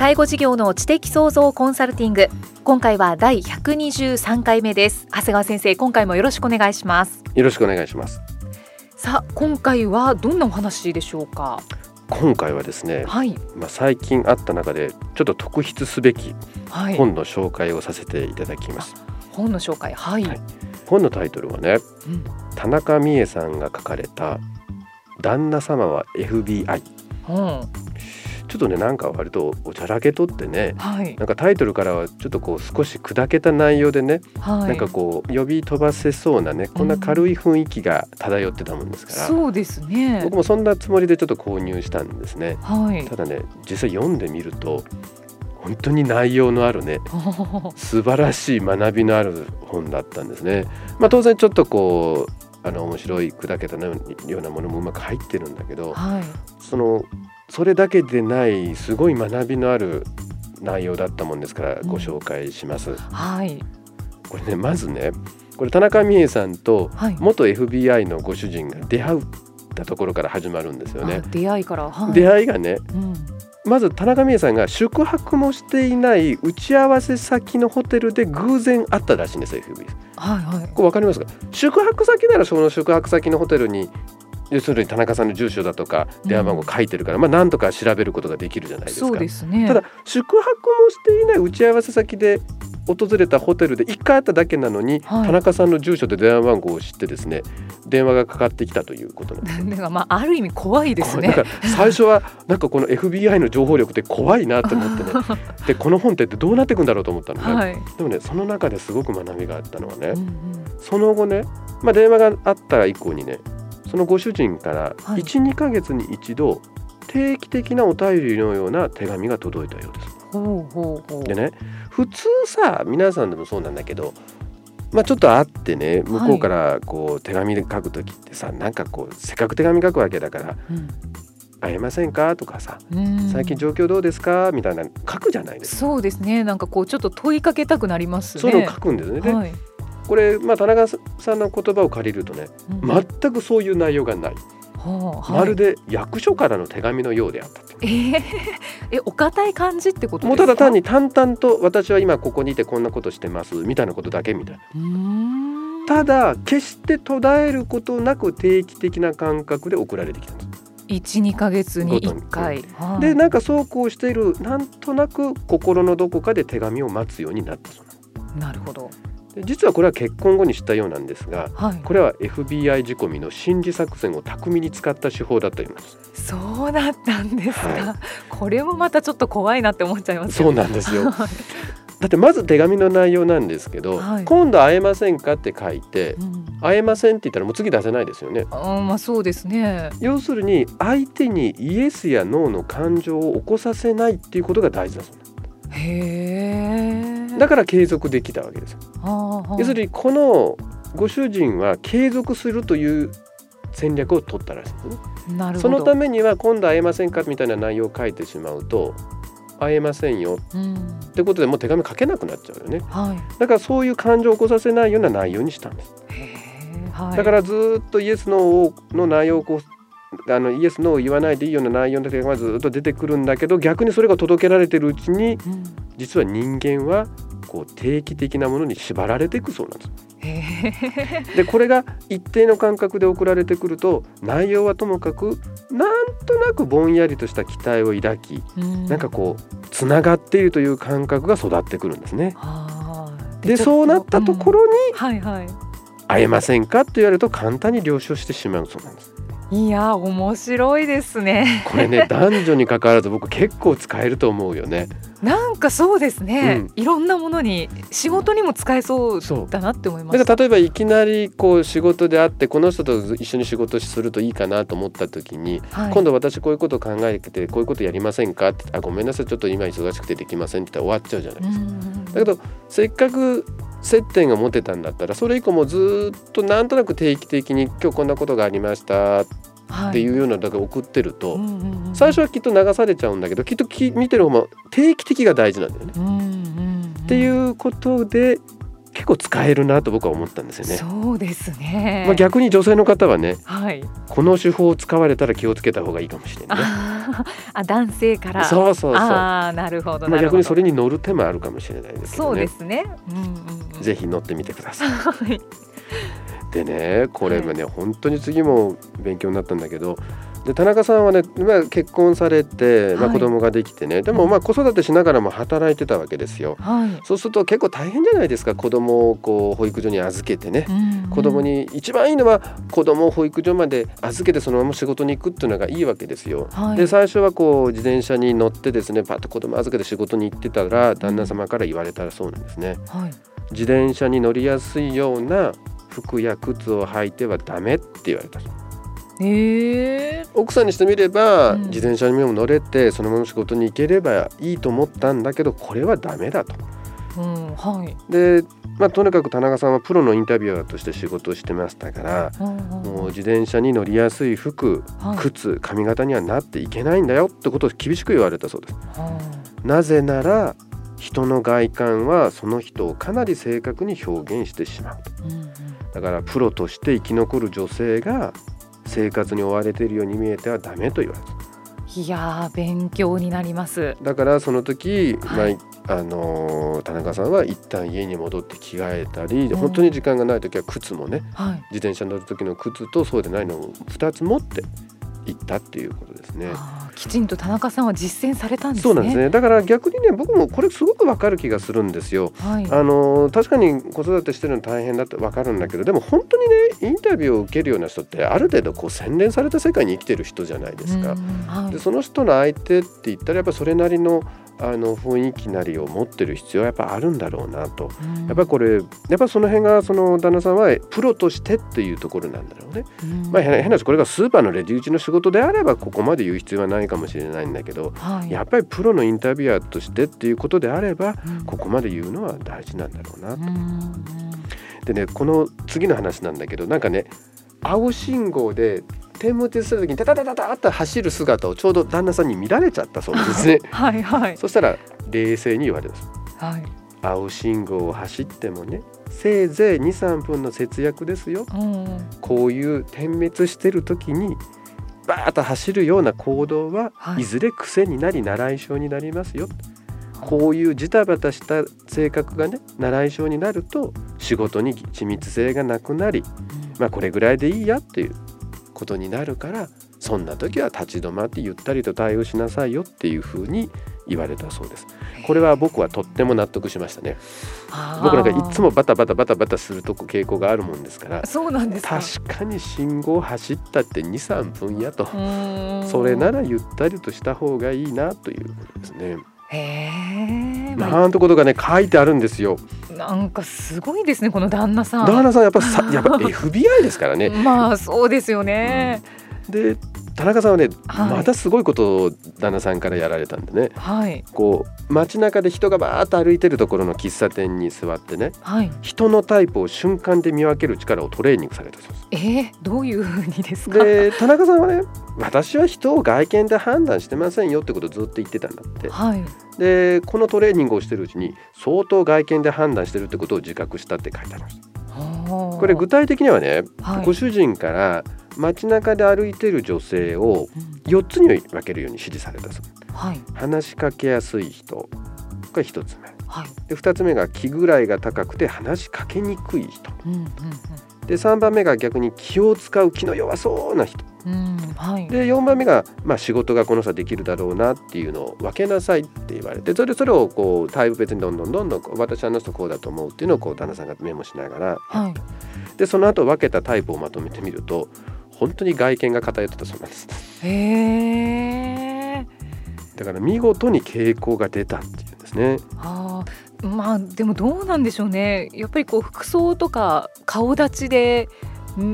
介護事業の知的創造コンサルティング。今回は第123回目です。長谷川先生今回もよろしくお願いします。よろしくお願いします。さあ今回はどんなお話でしょうか？今回はですね、はい、まあ最近あった中でちょっと特筆すべきはい、本の紹介をさせていただきます、本の紹介。はい、はい。本のタイトルはねうん。田中美恵さんが書かれた旦那様は FBI うんちょっとねなんか割とおちゃらけとってねはい。なんかタイトルからはちょっとこう少し砕けた内容でね、はい。なんかこう呼び飛ばせそうなねこんな軽い雰囲気が漂ってたもんですから、そうですね。僕もそんなつもりでちょっと購入したんですね。はい。ただね実際読んでみると本当に内容のあるね 素晴らしい学びのある本だったんですね。まあ、当然ちょっとこうあの面白い砕けたようなものもうまく入ってるんだけどはい。そのそれだけでないすごい学びのある内容だったもんですからご紹介します。はい。これねまずねこれ田中美恵さんとはい。元 FBI のご主人が出会ったところから始まるんですよね。あ。出会いから、はい、出会いがねうん。まず田中美恵さんが宿泊もしていない打ち合わせ先のホテルで偶然会ったらしいんです FBI はいはい。これ分かりますか？宿泊先ならその宿泊先のホテルに要するに田中さんの住所だとか電話番号書いてるから、まあなんとか調べることができるじゃないですか。そうですね。ただ宿泊もしていない打ち合わせ先で訪れたホテルで1回会っただけなのに、はい。田中さんの住所で電話番号を知ってですね電話がかかってきたということなんですだ からまあある意味怖いですね。だから最初はなんかこの FBI の情報力って怖いなと思ってね。でこの本ってどうなっていくんだろうと思ったのね、はい、でもねその中ですごく学びがあったのはね、うんうん。その後ね、まあ、電話があった以降にねそのご主人からはい12、ヶ月に一度定期的なお便りのような手紙が届いたようです。ほうほうほうでね普通さ皆さんでもそうなんだけど、まあ、ちょっと会ってね向こうからこう手紙で書く時ってさ、なんかこうせっかく手紙書くわけだからうん「会えませんか?」とかさうん最近状況どうですか？みたいなの書くじゃないですか。そうですねなんかこうちょっと問いかけたくなりますねそういうのを書くんですね。で、はいこれ、まあ、田中さんの言葉を借りるとねうん。全くそういう内容がない、はあまるで役所からの手紙のようであったと。えー、えお堅い感じってこともうですか？ただ単に淡々と私は今ここにいてこんなことしてますみたいなことだけみたいな。ただ決して途絶えることなく定期的な感覚で送られてきたんです。一二ヶ月に一回、はい。でなんかそうこうしているなんとなく心のどこかで手紙を待つようになったそうな。んですなるほどで実はこれは結婚後に知ったようなんですがはい。これは FBI 仕込みの心理作戦を巧みに使った手法だったようなんです。そうだったんですか、はこれもまたちょっと怖いなって思っちゃいますそうなんですよ。だってまず手紙の内容なんですけど、はい。今度会えませんかって書いてうん。会えませんって言ったらもう次出せないですよね。あまあそうですね。要するに相手にイエスやノーの感情を起こさせないっていうことが大事だそうへえだから継続できたわけです要するにこのご主人は継続するという戦略を取ったらしいんですね。なるほど。そのためには今度会えませんかみたいな内容を書いてしまうと会えませんよ。うん。ってことでもう手紙書けなくなっちゃうよね。はい。だからそういう感情を起こさせないような内容にしたんです。はい。だからずーっとイエスノーの内容をこうあのイエスノーを言わないでいいような内容の手紙がずっと出てくるんだけど逆にそれが届けられてるうちにうん。実は人間はこう定期的なものに縛られていくそうなんです。でこれが一定の感覚で送られてくると内容はともかくなんとなくぼんやりとした期待を抱きうんなんかこうつながっているという感覚が育ってくるんですね。はでそうなったところにうんはいはい会えませんかって言われると簡単に了承してしまうそうなんです。いや面白いですね。これね 男女に関わらず僕結構使えると思うよね。なんかそうですね、うん。いろんなものに仕事にも使えそうそうだなって思いましただから例えばいきなりこう仕事で会ってこの人と一緒に仕事するといいかなと思った時に、はい。今度私こういうことを考えてこういうことやりませんかってあごめんなさいちょっと今忙しくてできませんって言ったら終わっちゃうじゃないですか。うん。だけどせっかく接点が持てたんだったらそれ以降もずっとなんとなく定期的に今日こんなことがありましたっていうようなだけ送ってると、最初はきっと流されちゃうんだけどきっとき見てる方も定期的が大事なんだよね。っていうことで結構使えるなと僕は思ったんですよね。そうですね、まあ、逆に女性の方はねはいこの手法を使われたら気をつけた方がいいかもしれないね。あ男性からそうそうそう。ああなるほどまあ、逆にそれに乗る手もあるかもしれないですけそうでどね。すねうんうんうんぜひ乗ってみてください。はいでねこれもね、本当に次も勉強になったんだけどで田中さんはね、まあ、結婚されて、まあ、はい子供ができてね、でもまあ子育てしながらも働いてたわけですよ。はいそうすると結構大変じゃないですか子供をこう保育所に預けてね。うん子供に一番いいのは子供を保育所まで預けてそのまま仕事に行くっていうのがいいわけですよ。はいで最初はこう自転車に乗ってですねパッと子供預けて仕事に行ってたら旦那様から言われたらそうなんですね。はい自転車に乗りやすいような服や靴を履いてはダメって言われたええ奥さんにしてみれば、うん。自転車にも乗れてそのまま仕事に行ければいいと思ったんだけどこれはダメだと。うんはい。で、まあ、とにかく田中さんはプロのインタビュアーとして仕事をしてましたからうんうんもう自転車に乗りやすい服はい。靴髪型にはなっていけないんだよってことを厳しく言われたそうです。はなぜなら人の外観はその人をかなり正確に表現してしまううんうん。だからプロとして生き残る女性が生活に追われているように見えてはダメと言われたいやー勉強になります。だからその時、はい。まああのー田中さんは一旦家に戻って着替えたり、うん。本当に時間がない時は靴もねはい。自転車に乗る時の靴とそうでないのを2つ持って行ったっていうことですね。きちんと田中さんは実践されたんですねそうなんですねだから逆にね僕もこれすごくわかる気がするんですよ。はいあの確かに子育てしてるの大変だって分かるんだけどでも本当にねインタビューを受けるような人ってある程度こう洗練された世界に生きてる人じゃないですか。うんはいでその人の相手って言ったらやっぱそれなりのあの雰囲気なりを持ってる必要はやっぱあるんだろうなと。うんやっぱこれやっぱその辺がその旦那さんはプロとしてっていうところなんだろうね。うんまあ変な変な話これがスーパーのレディ打ちの仕事であればここまで言う必要はないかもしれないんだけどはい。やっぱりプロのインタビュアーとしてっていうことであればうん。ここまで言うのは大事なんだろうなうんうん。でねこの次の話なんだけどなんかね青信号で点滅する時にタタタタタッと走る姿をちょうど旦那さんに見られちゃったそうですね。はいはい。そしたら冷静に言われますはい。青信号を走ってもねせいぜい23分の節約ですよ。うん。こういう点滅してる時にバーッと走るような行動は、はい。い、ずれ癖になり習い性になりますよ。こういうジタバタした性格がね習い性になると仕事に緻密性がなくなりまあこれぐらいでいいやっていうことになるからそんな時は立ち止まってゆったりと対応しなさいよっていうふうに言われたそうです。これは僕はとっても納得しましたね。僕なんかいつもバタバタバタバタするとこ傾向があるもんですからそうなんですか確かに信号走ったって23分やとそれならゆったりとした方がいいなということですね。へなんてことがね書いてあるんですよ。あ、なんかすごいですねこの旦那さん旦那さんやっぱさ やっぱ FBI ですからね。まあそうですよね、で田中さんはね、はい。またすごいことを旦那さんからやられたんでね。はい。こう街中で人がバーッと歩いてるところの喫茶店に座ってねはい。人のタイプを瞬間で見分ける力をトレーニングされたそうです。えー、どういうふうにですか？で田中さんはね私は人を外見で判断してませんよってことをずっと言ってたんだって。はい。でこのトレーニングをしてるうちに相当外見で判断してるってことを自覚したって書いてありましたここれ具体的にはね、はい。ご主人から街中で歩いてる女性をうん。4つに分けるように指示されたそう。はい。話しかけやすい人。が1つ目。はい。で2つ目が気ぐらいが高くて話しかけにくい人。うんうんうん。でで3番目が逆に気を使う気の弱そうな人。うんはい。で4番目が、まあ、仕事がこの人はできるだろうなっていうのを分けなさいって言われてそれそれをこうタイプ別にどんどんどんどん私はあの人こうだと思うっていうのをこう旦那さんがメモしながらはい。でその後分けたタイプをまとめてみると本当に外見が偏ってたそうなんです。へえだから見事に傾向が出たっていうんですね。あー。まあでもどうなんでしょうね。やっぱりこう服装とか顔立ちでん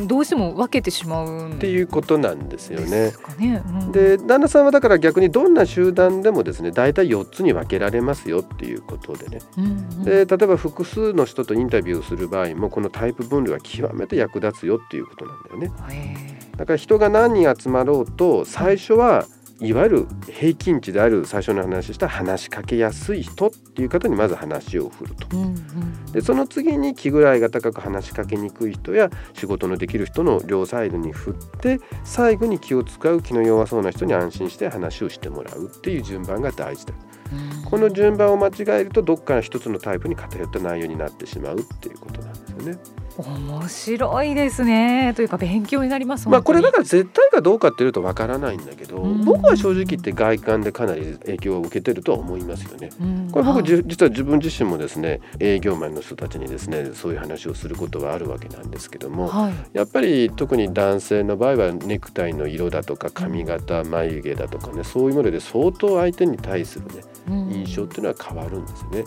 どうしても分けてしまうんっていうことなんですよでねすかね。うん。で旦那さんはだから逆にどんな集団でもですね大体4つに分けられますよっていうことでね。うんうん。で例えば複数の人とインタビューをする場合もこのタイプ分類は極めて役立つよっていうことなんだよね。へだから人が何人集まろうと最初はいわゆる平均値である最初の話した話しかけやすい人っていう方にまず話を振ると。ーうんうん。でその次に気ぐらいが高く話しかけにくい人や仕事のできる人の両サイドに振って最後に気を使う気の弱そうな人に安心して話をしてもらうっていう順番が大事だ。うん。この順番を間違えるとどっかの一つのタイプに偏った内容になってしまうっていうことなんですよね。面白いですね。というか勉強になります。まあこれだ本から絶対かどうかっていうとわからないんだけど、うん。僕は正直言って外観でかなり影響を受けてるとは思いますよね。これ僕、実は自分自身もですね営業マンの人たちにですねそういう話をすることはあるわけなんですけどもはい。やっぱり特に男性の場合はネクタイの色だとか髪型眉毛だとかねそういうもので相当相手に対するねうん。印象っていうのは変わるんですよね。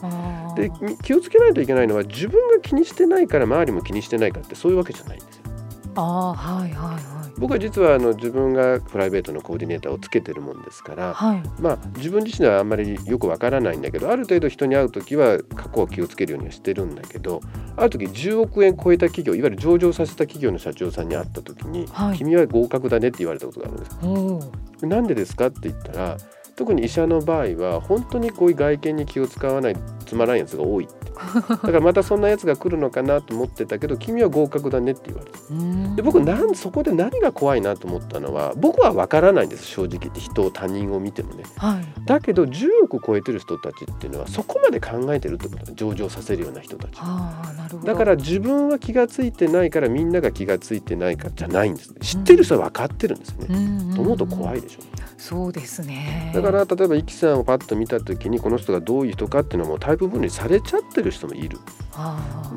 でみ気をつけないといけないのは自分が気にしてないから周りも気にしてないかってそういうわけじゃないんですよ。あーはいはいはい。僕は実はあの自分がプライベートのコーディネーターをつけてるもんですから、はい。まあ自分自身ではあんまりよくわからないんだけどある程度人に会う時は過去を気をつけるようにはしてるんだけどある時10億円超えた企業いわゆる上場させた企業の社長さんに会った時に「はい。君は合格だね」って言われたことがあるんです。おー。なんでですかって言ったら特に医者の場合は本当にこういう外見に気を使わないつまらんやつが多い。ってだからまたそんなやつが来るのかなと思ってたけど君は合格だねって言われた。うん。で僕なんそこで何が怖いなと思ったのは僕は分からないんです正直。言って人を他人を見てもね。はい。だけど10億超えてる人たちっていうのはそこまで考えてるってことだ上場させるような人たち。ああなるほど。だから自分は気がついてないからみんなが気がついてないかじゃないんです知ってる人は分かってるんですよね、うん。と思うと怖いでしょ。そうですね。だから例えばイキさんをパッと見た時にこの人がどういう人かっていうのもタイプ分類されちゃってる人もいる。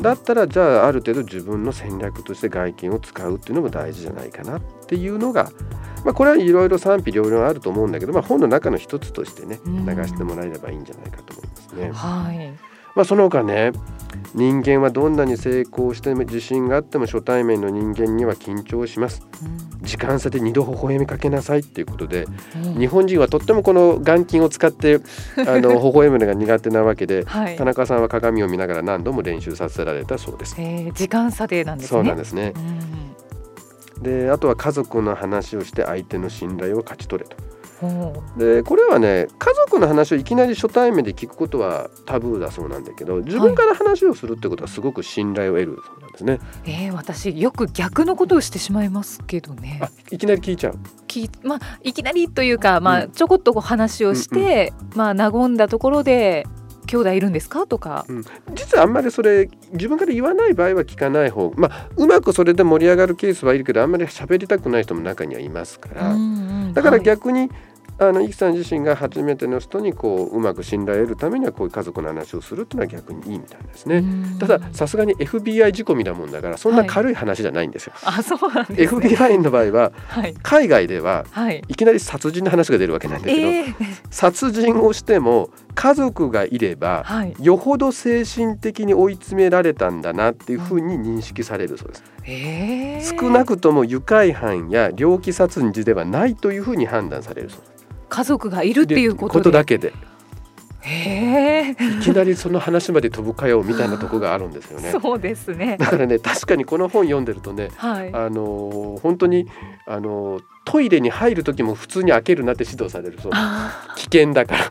だったらじゃあある程度自分の戦略として外見を使うっていうのも大事じゃないかなっていうのが、まあ、これはいろいろ賛否両論あると思うんだけど、まあ、本の中の一つとしてねうん。流してもらえればいいんじゃないかと思いますね。はいまあ、その他ね人間はどんなに成功しても自信があっても初対面の人間には緊張します。時間差で二度微笑みかけなさいっていうことでうん。日本人はとってもこの眼筋を使って あの微笑むのが苦手なわけではい。田中さんは鏡を見ながら何度も練習させられたそうです。えー時間差でなんですね。そうなんですね。うん。であとは家族の話をして相手の信頼を勝ち取れと。ほでこれはね家族の話をいきなり初対面で聞くことはタブーだそうなんだけど自分から話をするってことはすごく信頼を得るそうなんですね、うえー、私よく逆のことをしてしまいますけどね。あいきなり聞いちゃう？きまあいきなりというかまあうん。ちょこっと話をして、まあ和んだところで兄弟いるんですか？とか、実はあんまりそれ自分から言わない場合は聞かない方まあうまくそれで盛り上がるケースはいるけどあんまり喋りたくない人も中にはいますから、うんうん。だからはい。逆に、あのイキさん自身が初めての人にこううまく信頼を得るためにはこういう家族の話をするっていうのは逆にいいみたいですね。うん。たださすがに FBI 仕込みなもんだからそんな軽い話じゃないんですよ。あそうなんですね。FBI の場合ははい。海外でははい。いきなり殺人の話が出るわけなんだけど、えー、殺人をしても家族がいればはい。よほど精神的に追い詰められたんだなっていうふうに認識されるそうです。え。ー、少なくとも愉快犯や猟奇殺人ではないというふうに判断されるそう。です。家族がいるっていうことで。だけで。へえ。いきなりその話まで飛ぶかよみたいなとこがあるんですよね。そうですね。だからね確かにこの本読んでるとねはい。あのー本当にあのートイレに入る時も普通に開けるなって指導されるそう。あ危険だから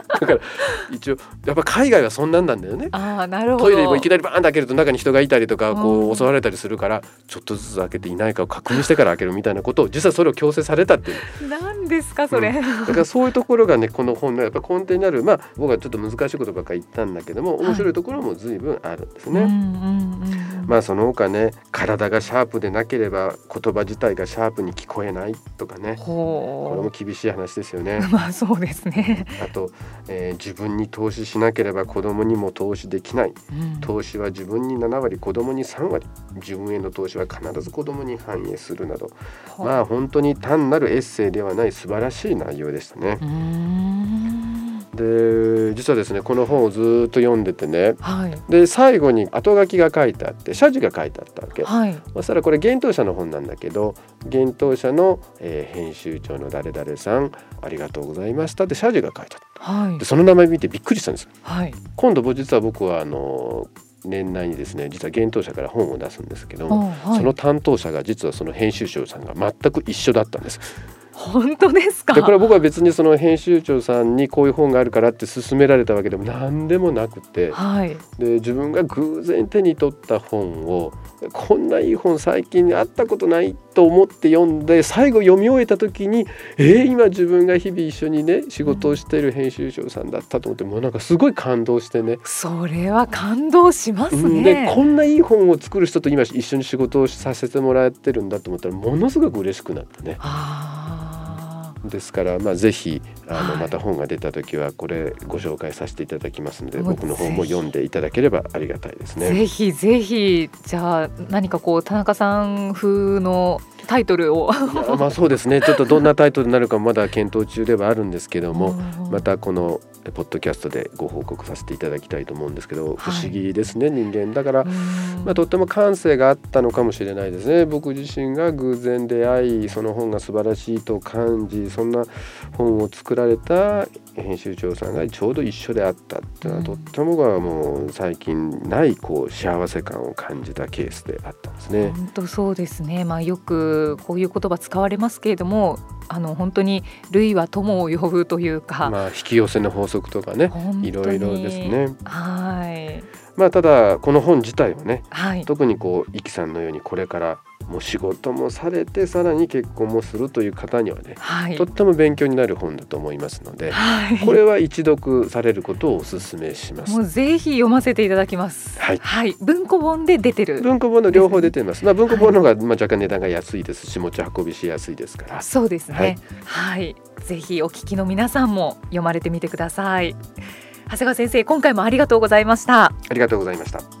から一応やっぱ海外はそんなんなんだよね。あーなるほど。トイレもいきなりバーンと開けると中に人がいたりとかこううん。襲われたりするからちょっとずつ開けていないかを確認してから開けるみたいなことを実はそれを強制されたっていう。何ですかそれ、だからそういうところがねこの本のやっぱ根底にあるまあ僕はちょっと難しいことばっかり言ったんだけども面白いところも随分あるんですね。うんうんうんうん。まあその他ね体がシャープでなければ言葉自体がシャープに聞こえないとかね。これも厳しい話ですよね。まあそうですね。あと、えー、自分に投資しなければ子供にも投資できない、うん、投資は自分に7割子供に3割。自分への投資は必ず子供に反映するなど。まあ本当に単なるエッセイではない素晴らしい内容でしたね。で実はですねこの本をずっと読んでてね、はい、で最後に後書きが書いてあって謝辞が書いてあったわけ、はい、そしたらこれ幻冬舎の本なんだけど幻冬舎の、えー、編集長の誰々さんありがとうございましたって謝辞が書いてあった、はい、でその名前見てびっくりしたんです、はい、今度実は僕はあの年内にですね実は幻冬舎から本を出すんですけど、はい、その担当者が実はその編集長さんが全く一緒だったんです。本当ですか？でこれは僕は別にその編集長さんにこういう本があるからって勧められたわけでも何でもなくて、はい、で自分が偶然手に取った本をこんないい本最近会ったことないと思って読んで最後読み終えた時にえー、今自分が日々一緒にね仕事をしている編集長さんだったと思ってもうなんかすごい感動してね。それは感動しますね、でこんないい本を作る人と今一緒に仕事をさせてもらってるんだと思ったらものすごく嬉しくなってね。ですから、まあ、ぜひあのまた本が出た時はこれご紹介させていただきますので、はい、僕の本も読んでいただければありがたいですね。ぜひぜひじゃあ何かこう田中さん風のタイトルを。まあそうですね。ちょっとどんなタイトルになるかまだ検討中ではあるんですけどもまたこのポッドキャストでご報告させていただきたいと思うんですけど、不思議ですね人間。だから、まあ、とっても感性があったのかもしれないですね。僕自身が偶然出会いその本が素晴らしいと感じそんな本を作られた編集長さんがちょうど一緒であったっていうのは、とっても僕はもう最近ないこう幸せ感を感じたケースであったんですね。本当そうですね、まあ、よくこういう言葉使われますけれどもあの本当に類は友を呼ぶというか、まあ、引き寄せの法則とかねいろいろですね。はい。まあ、ただこの本自体はね、はい、特にこうイキさんのようにこれからもう仕事もされてさらに結婚もするという方にはね、はい、とっても勉強になる本だと思いますので、はい、これは一読されることをお勧めします。もうぜひ読ませていただきます。はい、はい、文庫本で出てる。文庫本の両方出てます。まあ文庫本の方がまあ若干値段が安いですし、持ち運びしやすいですから。そうですね。はい、ぜひお聞きの皆さんも読まれてみてください。長谷川先生、今回もありがとうございました。ありがとうございました。